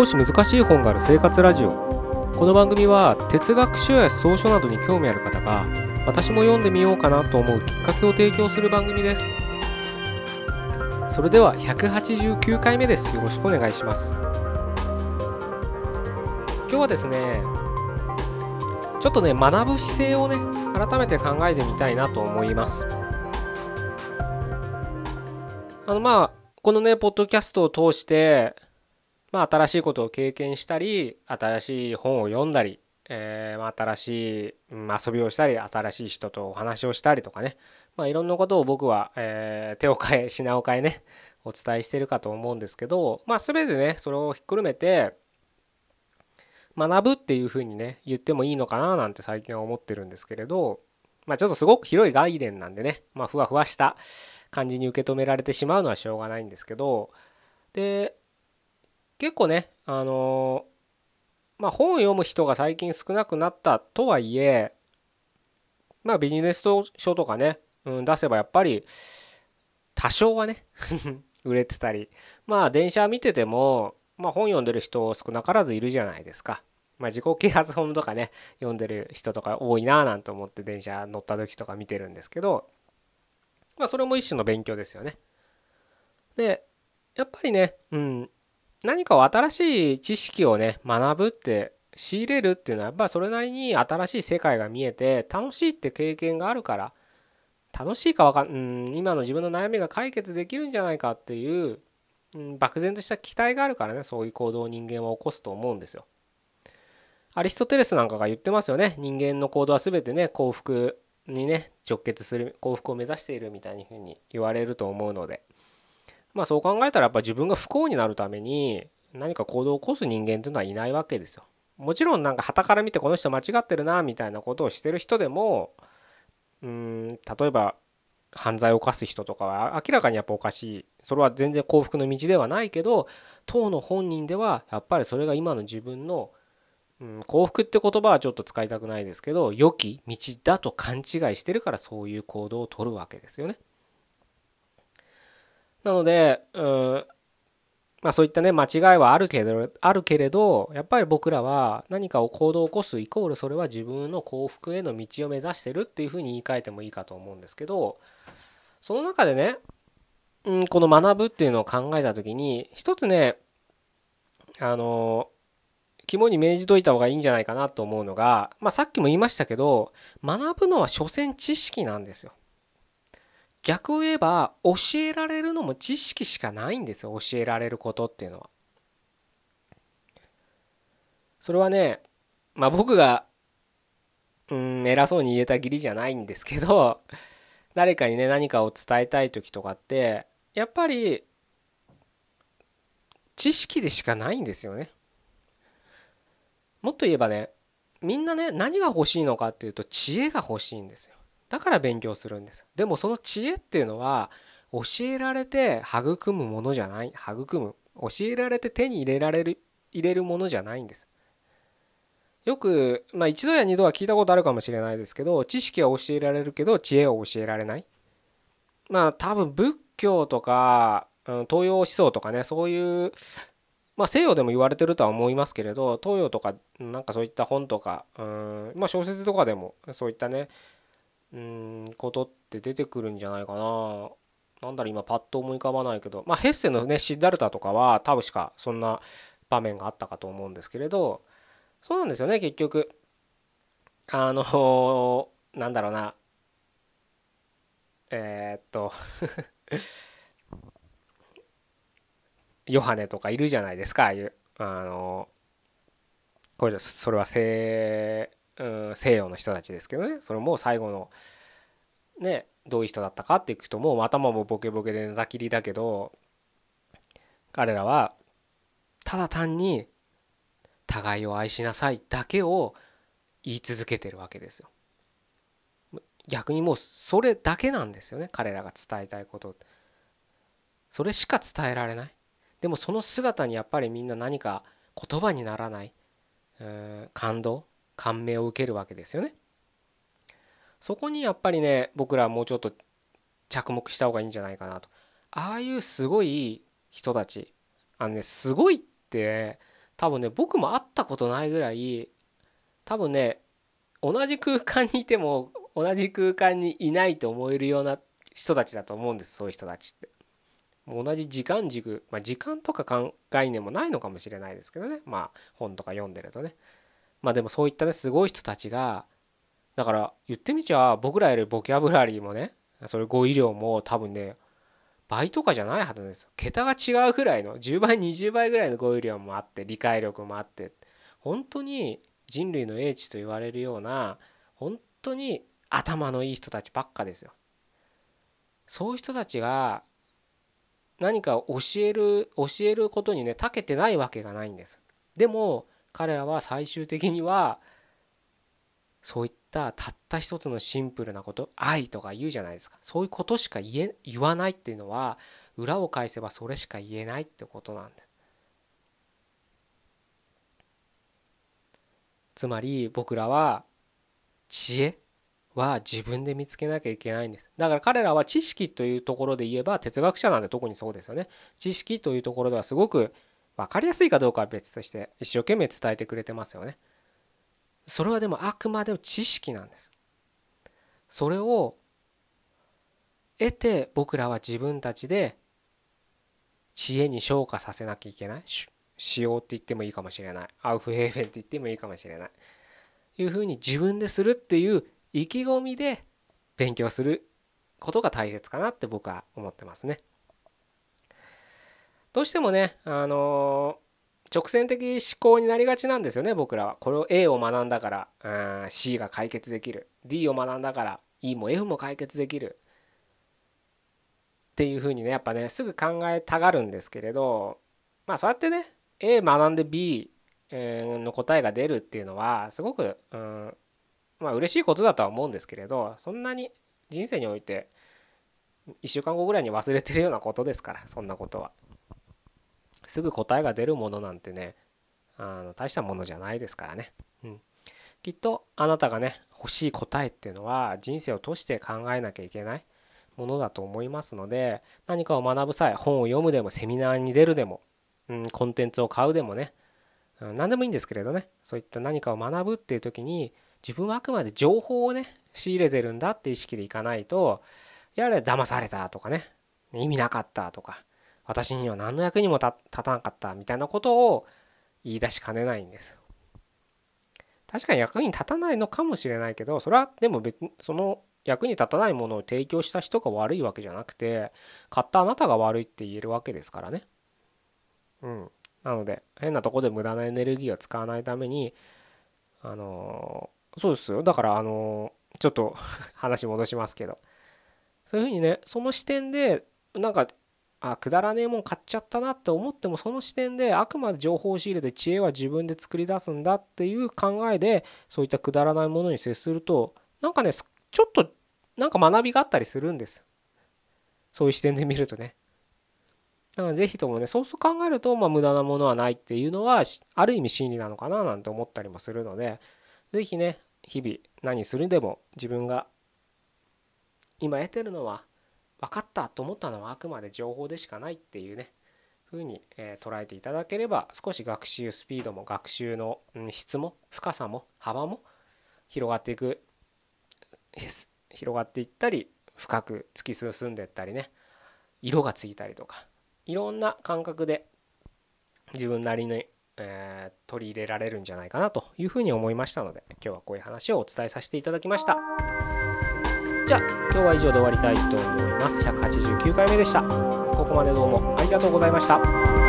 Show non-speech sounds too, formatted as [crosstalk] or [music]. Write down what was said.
少し難しい本がある生活ラジオ。この番組は哲学書や草書などに興味ある方が私も読んでみようかなと思うきっかけを提供する番組です。それでは189回目です。よろしくお願いします。今日はですねちょっとね学ぶ姿勢をね改めて考えてみたいなと思います。あのまあこのねポッドキャストを通してまあ新しいことを経験したり新しい本を読んだりえー、まあ、新しい、うん、遊びをしたり新しい人とお話をしたりとかね、まあ、いろんなことを僕は、えー、手を変え品を変えねお伝えしてるかと思うんですけど、まあ、全てねそれをひっくるめて学ぶっていうふうにね言ってもいいのかななんて最近は思ってるんですけれどまあちょっとすごく広い概念なんでねまあふわふわした感じに受け止められてしまうのはしょうがないんですけどで結構ねあのまあ本を読む人が最近少なくなったとはいえまあビジネス書とかね、うん、出せばやっぱり多少はね [laughs] 売れてたりまあ電車見てても、まあ、本読んでる人少なからずいるじゃないですか。まあ、自己啓発本とかね読んでる人とか多いななんて思って電車乗った時とか見てるんですけどまあそれも一種の勉強ですよね。でやっぱりね、うん、何かを新しい知識をね学ぶって仕入れるっていうのはやっぱそれなりに新しい世界が見えて楽しいって経験があるから楽しいかわかん、ん、今の自分の悩みが解決できるんじゃないかっていう、うん、漠然とした期待があるからねそういう行動を人間は起こすと思うんですよ。アリストテレスなんかが言ってますよね人間の行動は全てね幸福にね直結する幸福を目指しているみたいにふうに言われると思うのでまあそう考えたらやっぱ自分が不幸になるために何か行動を起こす人間っていうのはいないわけですよ。もちろんなんか傍から見てこの人間違ってるなみたいなことをしてる人でもうん例えば犯罪を犯す人とかは明らかにやっぱおかしいそれは全然幸福の道ではないけど当の本人ではやっぱりそれが今の自分のうん、幸福って言葉はちょっと使いたくないですけど良き道だと勘違いしてるからそういう行動をとるわけですよね。なので、うんまあ、そういったね間違いはあるけどあるけれどやっぱり僕らは何かを行動を起こすイコールそれは自分の幸福への道を目指してるっていうふうに言い換えてもいいかと思うんですけどその中でね、うん、この学ぶっていうのを考えた時に一つねあの肝に銘じといた方がいいんじゃないかなと思うのが、まあ、さっきも言いましたけど学ぶのは所詮知識なんですよ。逆を言えば教えられるのも知識しかないんですよ教えられることっていうのは。それはねまあ僕がうん偉そうに言えた義理じゃないんですけど [laughs] 誰かにね何かを伝えたい時とかってやっぱり知識でしかないんですよね。もっと言えばねみんなね何が欲しいのかっていうと知恵が欲しいんですよだから勉強するんです。でもその知恵っていうのは教えられて育むものじゃない育む。教えられて手に入れられる入れるものじゃないんです。よくまあ一度や二度は聞いたことあるかもしれないですけど知識は教えられるけど知恵は教えられない。まあ多分仏教とか東洋思想とかねそういうまあ、西洋でも言われてるとは思いますけれど東洋とかなんかそういった本とかうん、まあ、小説とかでもそういったねうんことって出てくるんじゃないかな。なんだろ今パッと思い浮かばないけど、まあ、ヘッセのねシッダルタとかは多分しかそんな場面があったかと思うんですけれど。そうなんですよね結局。あのなんだろうな。えー、っと。[laughs] ヨハネとかいるじゃないですかああいう。あのこれそれは西,、うん、西洋の人たちですけどね。それも最後のねどういう人だったかっていくともう頭もボケボケで寝たきりだけど彼らはただ単に互いを愛しなさいだけを言い続けてるわけですよ。逆にもうそれだけなんですよね彼らが伝えたいこと。それしか伝えられない。でもその姿にやっぱりみんな何か言葉にならない、感動。感銘を受けるわけですよね。そこにやっぱりね僕らはもうちょっと着目した方がいいんじゃないかなと。ああいうすごい人たちあのねすごいって多分ね僕も会ったことないぐらい多分ね同じ空間にいても同じ空間にいないと思えるような人たちだと思うんですそういう人たちって。同じ時間軸、まあ、時間とか概念もないのかもしれないですけどねまあ本とか読んでるとねまあでもそういったねすごい人たちがだから言ってみちゃ僕らよりボキャブラリーもねそれ語彙量も多分ね倍とかじゃないはずです桁が違うぐらいの10倍20倍ぐらいの語彙量もあって理解力もあって本当に人類の英知と言われるような本当に頭のいい人たちばっかですよ。そういう人たちが何か教える教えることにね長けてないわけがないんです。でも彼らは最終的にはそういったたった一つのシンプルなこと愛とか言うじゃないですか。そういうことしか言え言わないっていうのは裏を返せばそれしか言えないってことなんですつまり僕らは知恵は自分で見つけなきゃいけないんです。だから彼らは知識というところで言えば哲学者なんで特にそうですよね。知識というところではすごく分かりやすいかどうかは別として一生懸命伝えてくれてますよね。それはでもあくまでも知識なんです。それを得て僕らは自分たちで知恵に昇華させなきゃいけない。しようって言ってもいいかもしれない。アウフヘーフェンって言ってもいいかもしれない。いうふうに自分でするっていう意気込みで勉強することが大切かなって僕は思ってますね。どうしてもね、あの、直線的思考になりがちなんですよね僕らは。これを A を学んだからあ C が解決できる D を学んだから E も F も解決できるっていうふうにねやっぱねすぐ考えたがるんですけれどまあそうやってね A 学んで B の答えが出るっていうのはすごく、うん、まあ嬉しいことだとは思うんですけれどそんなに人生において1週間後ぐらいに忘れてるようなことですからそんなことは。すぐ答えが出るものなんてねあの大したものじゃないですからね。うん、きっとあなたがね欲しい答えっていうのは人生を通して考えなきゃいけないものだと思いますので何かを学ぶ際本を読むでもセミナーに出るでも、うん、コンテンツを買うでもね、うん、何でもいいんですけれどねそういった何かを学ぶっていう時に自分はあくまで情報をね仕入れてるんだって意識でいかないとやれ騙されたとかね意味なかったとか私には何の役にも立たなかったみたいなことを言い出しかねないんです。確かに役に立たないのかもしれないけどそれはでも別その役に立たないものを提供した人が悪いわけじゃなくて買ったあなたが悪いって言えるわけですからね。うん。なので変なとこで無駄なエネルギーを使わないためにあのそうですよ。だからあのちょっと [laughs] 話戻しますけど。そういうふうにねその視点でなんかあくだらねえもん買っちゃったなって思ってもその視点であくまで情報を仕入れて知恵は自分で作り出すんだっていう考えでそういったくだらないものに接するとなんかねちょっとなんか学びがあったりするんです。そういう視点で見るとね。だからぜひともねそうすると考えるとまあ無駄なものはないっていうのはある意味真理なのかななんて思ったりもするので是非ね日々何するでも自分が今得てるのは分かったと思ったのはあくまで情報でしかないっていうね風に、え、捉えていただければ少し学習スピードも学習の質も深さも幅も広がっていく広がっていったり深く突き進んでいったりね色がついたりとかいろんな感覚で自分なりにえ、取り入れられるんじゃないかなというふうに思いましたので今日はこういう話をお伝えさせていただきました。じゃあ今日は以上で終わりたいと思います。189回目でした。ここまでどうもありがとうございました。